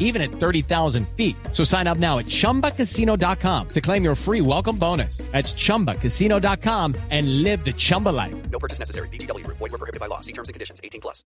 even at 30,000 feet. So sign up now at chumbacasino.com to claim your free welcome bonus. That's chumbacasino.com and live the Chumba life. No purchase necessary. BGW. Void were prohibited by law. See terms and conditions. 18 plus.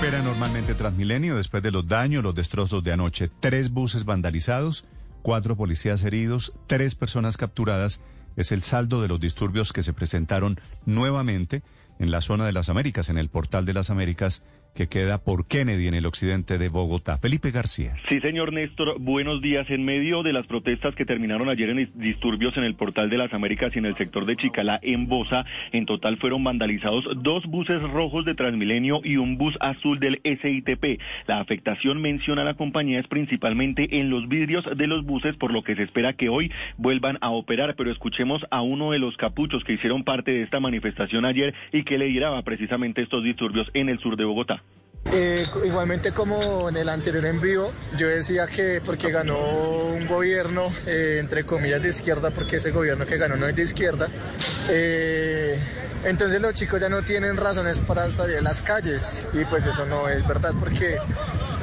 Opera normalmente Transmilenio después de los daños, los destrozos de anoche. Tres buses vandalizados, cuatro policías heridos, tres personas capturadas. Es el saldo de los disturbios que se presentaron nuevamente en la zona de las Américas, en el portal de las Américas, que queda por Kennedy en el occidente de Bogotá. Felipe García. Sí, señor Néstor, buenos días. En medio de las protestas que terminaron ayer en disturbios en el portal de las Américas y en el sector de Chicalá, en Bosa, en total fueron vandalizados dos buses rojos de Transmilenio y un bus azul del SITP. La afectación, menciona la compañía, es principalmente en los vidrios de los buses, por lo que se espera que hoy vuelvan a operar. Pero escuchemos a uno de los capuchos que hicieron parte de esta manifestación ayer y que le lideraba precisamente estos disturbios en el sur de Bogotá. Eh, igualmente como en el anterior envío, yo decía que porque ganó un gobierno, eh, entre comillas, de izquierda, porque ese gobierno que ganó no es de izquierda, eh, entonces los chicos ya no tienen razones para salir a las calles y pues eso no es verdad porque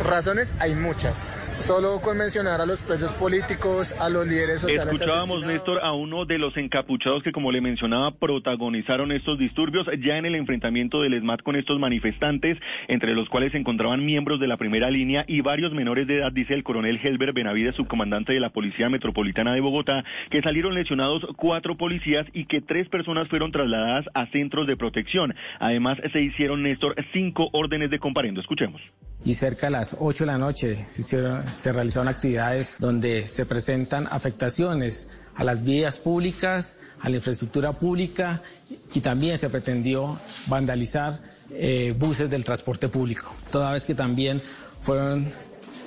razones hay muchas. Solo con mencionar a los presos políticos, a los líderes sociales. Escuchábamos, Néstor, a uno de los encapuchados que, como le mencionaba, protagonizaron estos disturbios ya en el enfrentamiento del ESMAD con estos manifestantes, entre los cuales se encontraban miembros de la primera línea y varios menores de edad, dice el coronel Helber Benavides, subcomandante de la Policía Metropolitana de Bogotá, que salieron lesionados cuatro policías y que tres personas fueron trasladadas a centros de protección. Además, se hicieron, Néstor, cinco órdenes de comparendo. Escuchemos. Y cerca de las 8 de la noche se, realizaron actividades donde se presentan afectaciones a las vías públicas, a la infraestructura pública y también se pretendió vandalizar eh, buses del transporte público, toda vez que también fueron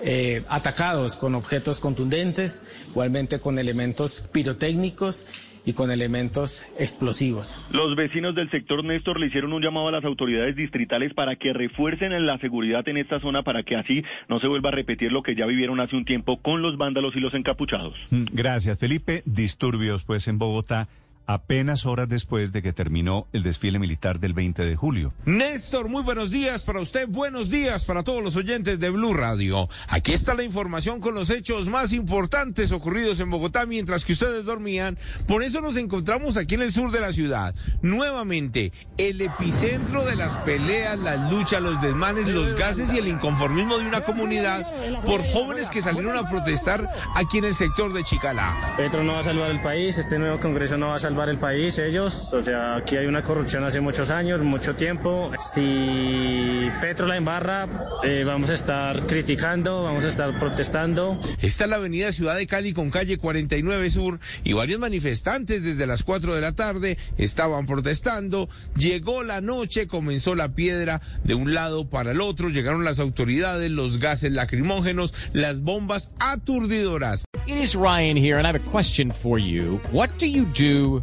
eh, atacados con objetos contundentes, igualmente con elementos pirotécnicos y con elementos explosivos. Los vecinos del sector Néstor le hicieron un llamado a las autoridades distritales para que refuercen la seguridad en esta zona para que así no se vuelva a repetir lo que ya vivieron hace un tiempo con los vándalos y los encapuchados. Mm, gracias, Felipe. Disturbios pues en Bogotá apenas horas después de que terminó el desfile militar del 20 de julio. Néstor, muy buenos días para usted, buenos días para todos los oyentes de Blue Radio. Aquí está la información con los hechos más importantes ocurridos en Bogotá mientras que ustedes dormían. Por eso nos encontramos aquí en el sur de la ciudad. Nuevamente, el epicentro de las peleas, las luchas, los desmanes, los gases y el inconformismo de una comunidad por jóvenes que salieron a protestar aquí en el sector de Chicalá. Petro no va a salvar el país, este nuevo Congreso no va a salvar el país, ellos. O sea, aquí hay una corrupción hace muchos años, mucho tiempo. Si Petro la embarra, eh, vamos a estar criticando, vamos a estar protestando. Está la avenida Ciudad de Cali con calle 49 Sur y varios manifestantes desde las 4 de la tarde estaban protestando. Llegó la noche, comenzó la piedra de un lado para el otro, llegaron las autoridades, los gases lacrimógenos, las bombas aturdidoras. It is Ryan here and I have a question for you. What do you do